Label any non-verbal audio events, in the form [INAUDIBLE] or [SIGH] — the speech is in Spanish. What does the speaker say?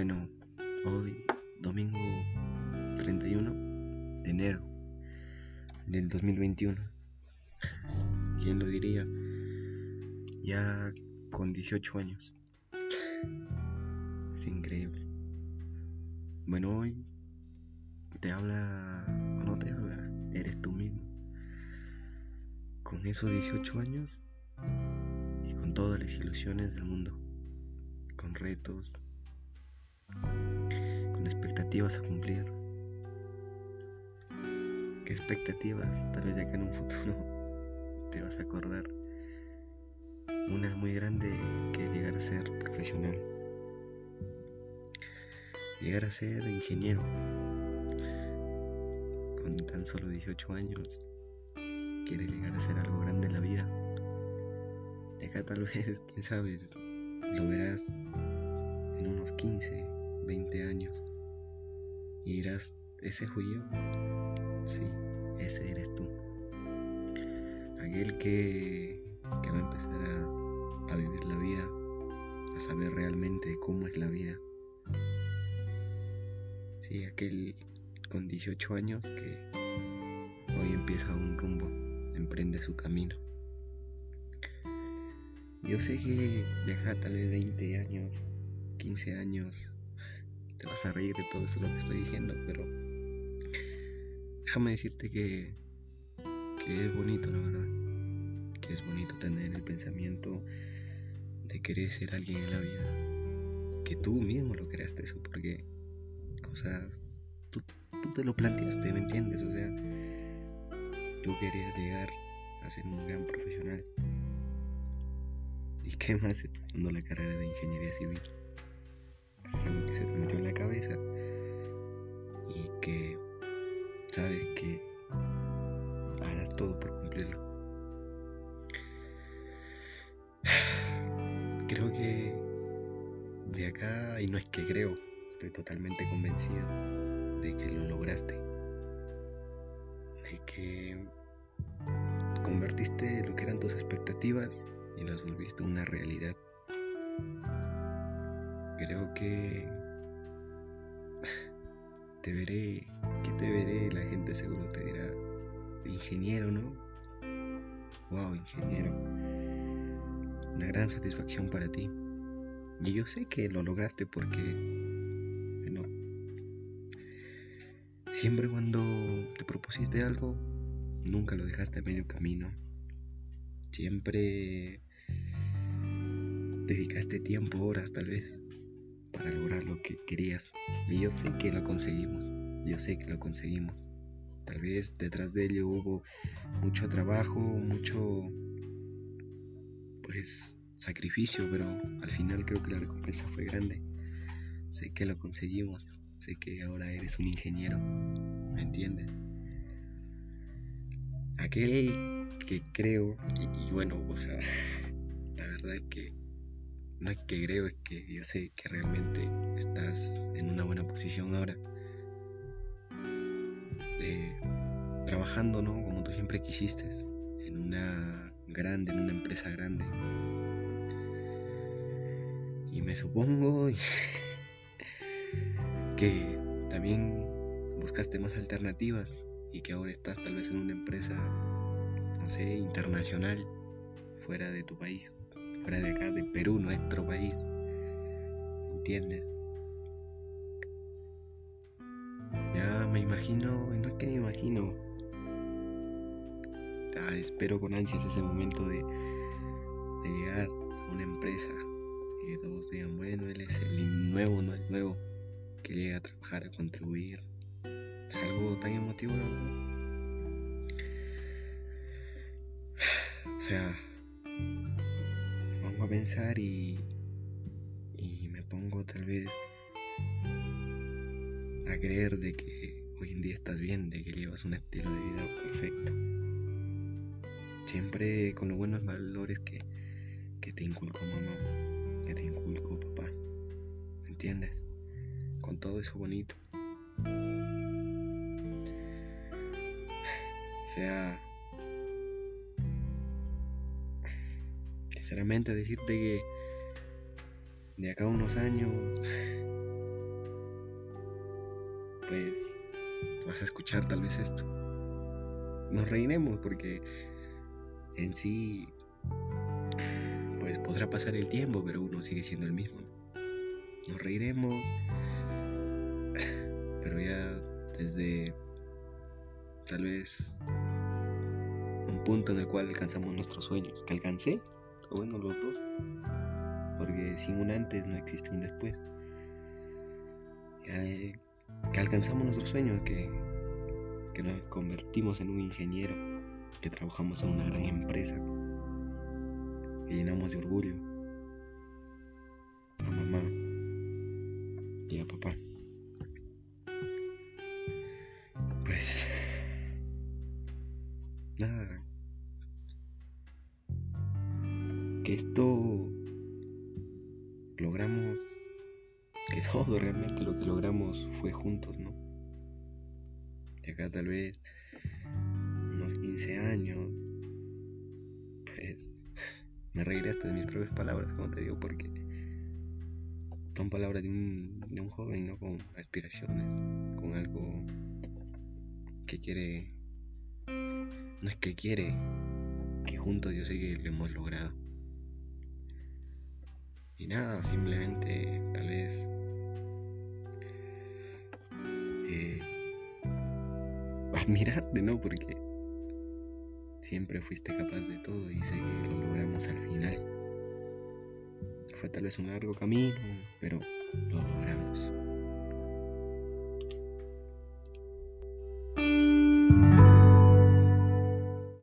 Hoy, domingo 31 de enero del 2021. ¿Quién lo diría? Ya con 18 años. Es increíble. Bueno, hoy te habla o no te habla, eres tú mismo. Con esos 18 años y con todas las ilusiones del mundo, con retos, con expectativas a cumplir. ¿Qué expectativas? Tal vez ya que en un futuro [LAUGHS] te vas a acordar. Una muy grande que es llegar a ser profesional. Llegar a ser ingeniero. Con tan solo 18 años. Quiere llegar a ser algo grande en la vida. De acá tal [LAUGHS] vez, quién sabe, lo verás en unos 15, 20 años. Y dirás, ¿ese fui yo? Sí, ese eres tú. Aquel que, va a empezar a, a vivir la vida, a saber realmente cómo es la vida. Sí, aquel con 18 años que hoy empieza un rumbo, emprende su camino. Yo sé que deja tal vez 20 años, 15 años, te vas a reír de todo eso lo que estoy diciendo, pero déjame decirte que, que es bonito, la verdad. Que es bonito tener el pensamiento de querer ser alguien en la vida. Que tú mismo lo creaste eso, porque cosas. Tú, tú te lo planteaste, ¿me entiendes? O sea, tú querías llegar a ser un gran profesional. ¿Y qué más estudiando la carrera de ingeniería civil? De acá, y no es que creo, estoy totalmente convencido de que lo lograste. De que convertiste lo que eran tus expectativas y las volviste una realidad. Creo que [LAUGHS] te veré, que te veré, la gente seguro te dirá, ingeniero, ¿no? Wow, ingeniero. Una gran satisfacción para ti. Y yo sé que lo lograste porque, bueno, siempre cuando te propusiste algo, nunca lo dejaste a medio camino. Siempre dedicaste tiempo, horas tal vez, para lograr lo que querías. Y yo sé que lo conseguimos. Yo sé que lo conseguimos. Tal vez detrás de ello hubo mucho trabajo, mucho pues sacrificio, pero al final creo que la recompensa fue grande. Sé que lo conseguimos. Sé que ahora eres un ingeniero. ¿Me entiendes? Aquel que creo, y, y bueno, o sea, [LAUGHS] la verdad es que no es que creo, es que yo sé que realmente estás en una buena posición ahora. Trabajando, ¿no? Como tú siempre quisiste, en una grande, en una empresa grande. Y me supongo [LAUGHS] que también buscaste más alternativas y que ahora estás tal vez en una empresa, no sé, internacional, fuera de tu país fuera de acá, de Perú, nuestro país. ¿Entiendes? Ya me imagino, no es que me imagino. Ya espero con ansias ese momento de, llegar a una empresa que todos digan, bueno, él es el nuevo, no el nuevo, que llega a trabajar, a contribuir. Es algo tan emotivo, la verdad. O sea, a pensar y, y me pongo tal vez a creer de que hoy en día estás bien, de que llevas un estilo de vida perfecto. Siempre con los buenos valores que, que te inculcó mamá, te inculcó papá. ¿Me entiendes? Con todo eso bonito. O sea, sinceramente decirte que de acá a unos años vas a escuchar tal vez esto. Nos reiremos porque en sí, pues podrá pasar el tiempo, pero uno sigue siendo el mismo. Nos reiremos, [SIGHS] pero ya desde tal vez un punto en el cual alcanzamos nuestros sueños. Que alcancé, o bueno, los dos. Porque sin un antes no existe un después. Eh, que alcanzamos nuestros sueños, que, que nos convertimos en un ingeniero, que trabajamos en una gran empresa, llenamos de orgullo a mamá y a papá. Pues nada, que esto logramos que [LAUGHS] todo realmente lo que logramos fue juntos, ¿no? Y acá tal vez unos 15 años, me reiré hasta de mis propias palabras, como te digo, porque son palabras de un, de un joven, ¿no? Con aspiraciones, con algo que quiere, no es que quiere, que juntos yo sé que lo hemos logrado. Y nada, simplemente tal vez admirarte, ¿no? Porque siempre fuiste capaz de todo y sé que lo logramos tal vez un largo camino, pero lo logramos.